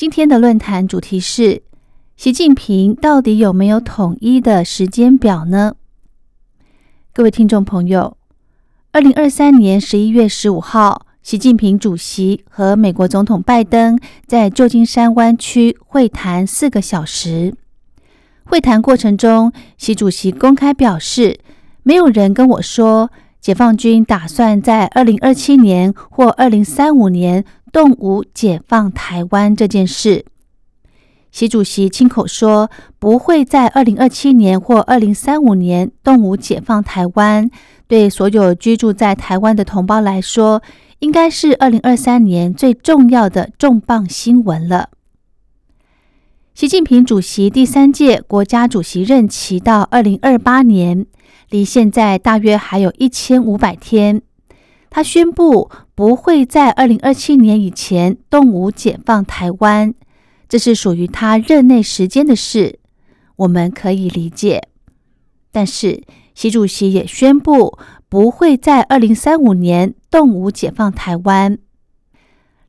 今天的论坛主题是：习近平到底有没有统一的时间表呢？各位听众朋友，二零二三年十一月十五号，习近平主席和美国总统拜登在旧金山湾区会谈四个小时。会谈过程中，习主席公开表示：“没有人跟我说，解放军打算在二零二七年或二零三五年。”动武解放台湾这件事，习主席亲口说不会在二零二七年或二零三五年动武解放台湾。对所有居住在台湾的同胞来说，应该是二零二三年最重要的重磅新闻了。习近平主席第三届国家主席任期到二零二八年，离现在大约还有一千五百天。他宣布不会在二零二七年以前动武解放台湾，这是属于他任内时间的事，我们可以理解。但是习主席也宣布不会在二零三五年动武解放台湾。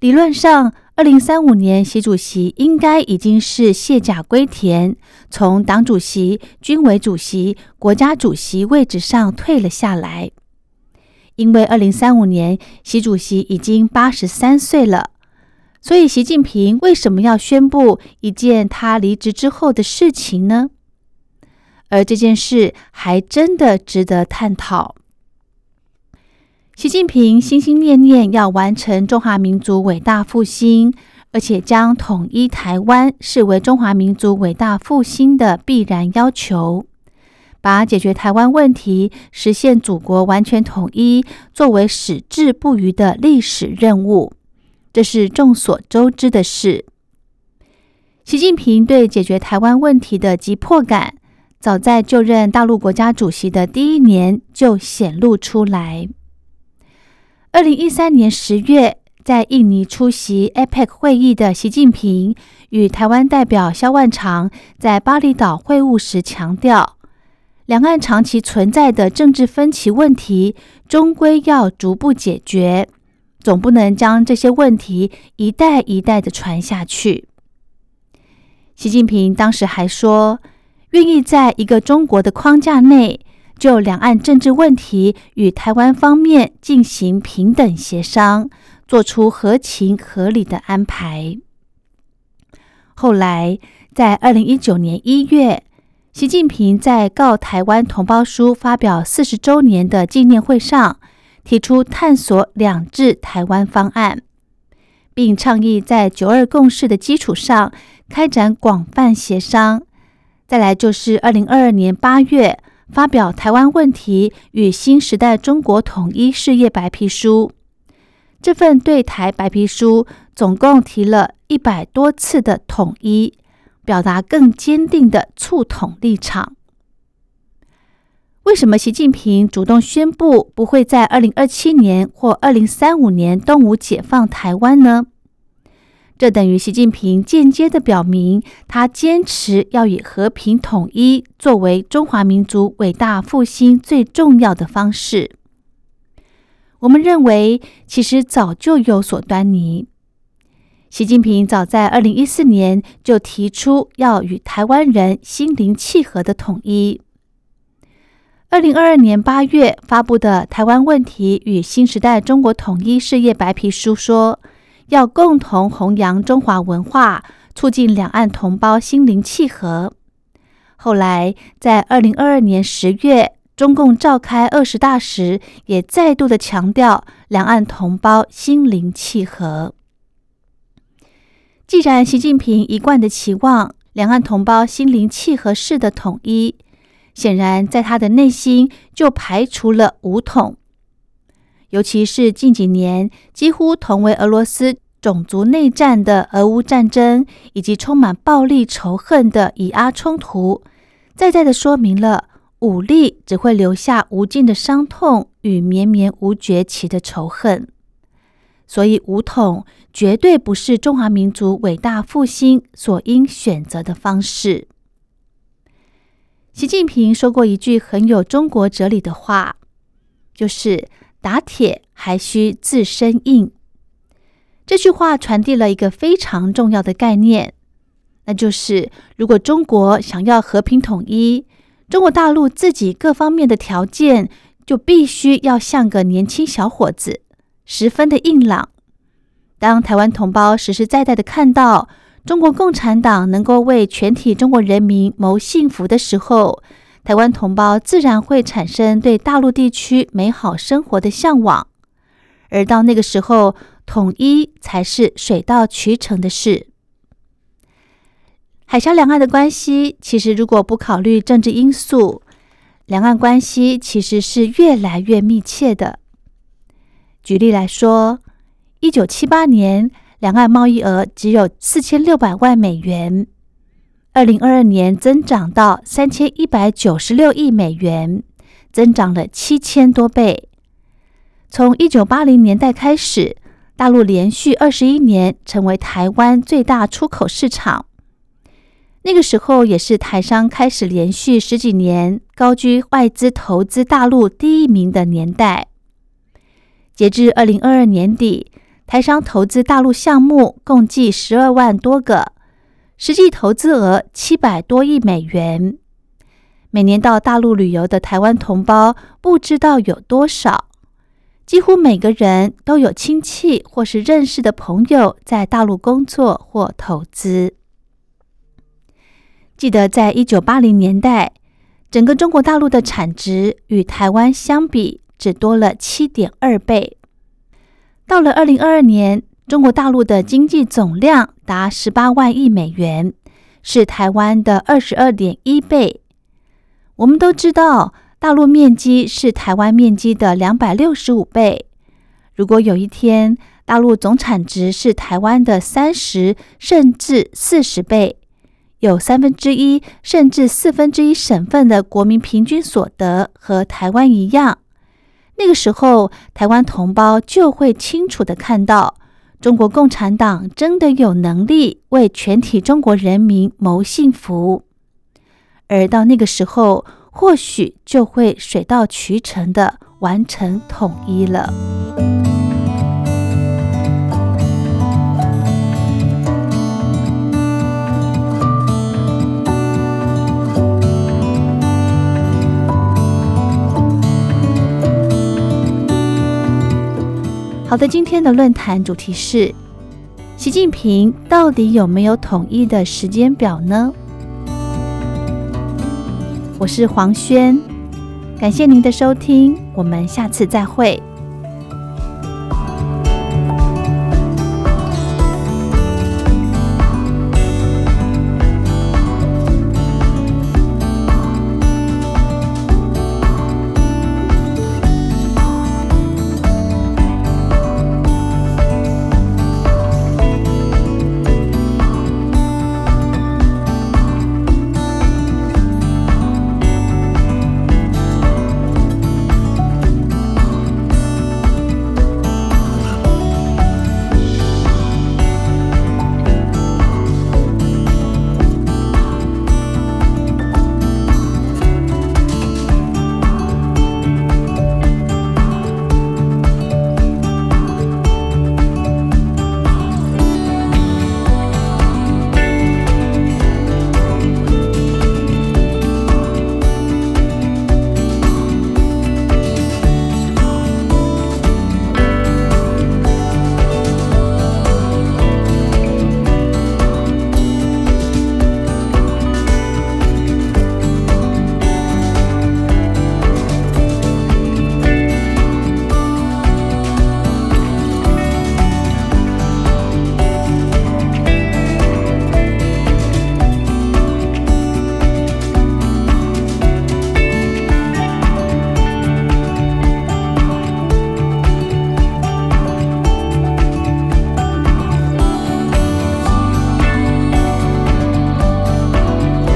理论上，二零三五年习主席应该已经是卸甲归田，从党主席、军委主席、国家主席位置上退了下来。因为二零三五年，习主席已经八十三岁了，所以习近平为什么要宣布一件他离职之后的事情呢？而这件事还真的值得探讨。习近平心心念念要完成中华民族伟大复兴，而且将统一台湾视为中华民族伟大复兴的必然要求。把解决台湾问题、实现祖国完全统一作为矢志不渝的历史任务，这是众所周知的事。习近平对解决台湾问题的急迫感，早在就任大陆国家主席的第一年就显露出来。二零一三年十月，在印尼出席 APEC 会议的习近平与台湾代表萧万长在巴厘岛会晤时强调。两岸长期存在的政治分歧问题，终归要逐步解决，总不能将这些问题一代一代的传下去。习近平当时还说，愿意在一个中国的框架内，就两岸政治问题与台湾方面进行平等协商，做出合情合理的安排。后来，在二零一九年一月。习近平在告台湾同胞书发表四十周年的纪念会上，提出探索两制台湾方案，并倡议在九二共识的基础上开展广泛协商。再来就是二零二二年八月发表《台湾问题与新时代中国统一事业白皮书》，这份对台白皮书总共提了一百多次的统一。表达更坚定的促统立场。为什么习近平主动宣布不会在二零二七年或二零三五年动武解放台湾呢？这等于习近平间接的表明，他坚持要以和平统一作为中华民族伟大复兴最重要的方式。我们认为，其实早就有所端倪。习近平早在二零一四年就提出要与台湾人心灵契合的统一。二零二二年八月发布的《台湾问题与新时代中国统一事业白皮书》说，要共同弘扬中华文化，促进两岸同胞心灵契合。后来在二零二二年十月，中共召开二十大时，也再度的强调两岸同胞心灵契合。既然习近平一贯的期望两岸同胞心灵契合式的统一，显然在他的内心就排除了武统。尤其是近几年几乎同为俄罗斯种族内战的俄乌战争，以及充满暴力仇恨的以阿冲突，再再的说明了武力只会留下无尽的伤痛与绵绵无绝期的仇恨。所以，武统绝对不是中华民族伟大复兴所应选择的方式。习近平说过一句很有中国哲理的话，就是“打铁还需自身硬”。这句话传递了一个非常重要的概念，那就是如果中国想要和平统一，中国大陆自己各方面的条件就必须要像个年轻小伙子，十分的硬朗。当台湾同胞实实在在的看到中国共产党能够为全体中国人民谋幸福的时候，台湾同胞自然会产生对大陆地区美好生活的向往，而到那个时候。统一才是水到渠成的事。海峡两岸的关系，其实如果不考虑政治因素，两岸关系其实是越来越密切的。举例来说，一九七八年两岸贸易额只有四千六百万美元，二零二二年增长到三千一百九十六亿美元，增长了七千多倍。从一九八零年代开始。大陆连续二十一年成为台湾最大出口市场，那个时候也是台商开始连续十几年高居外资投资大陆第一名的年代。截至二零二二年底，台商投资大陆项目共计十二万多个，实际投资额七百多亿美元。每年到大陆旅游的台湾同胞不知道有多少。几乎每个人都有亲戚或是认识的朋友在大陆工作或投资。记得在一九八零年代，整个中国大陆的产值与台湾相比只多了七点二倍。到了二零二二年，中国大陆的经济总量达十八万亿美元，是台湾的二十二点一倍。我们都知道。大陆面积是台湾面积的两百六十五倍。如果有一天大陆总产值是台湾的三十甚至四十倍，有三分之一甚至四分之一省份的国民平均所得和台湾一样，那个时候台湾同胞就会清楚的看到，中国共产党真的有能力为全体中国人民谋幸福。而到那个时候，或许就会水到渠成的完成统一了。好的，今天的论坛主题是：习近平到底有没有统一的时间表呢？我是黄轩，感谢您的收听，我们下次再会。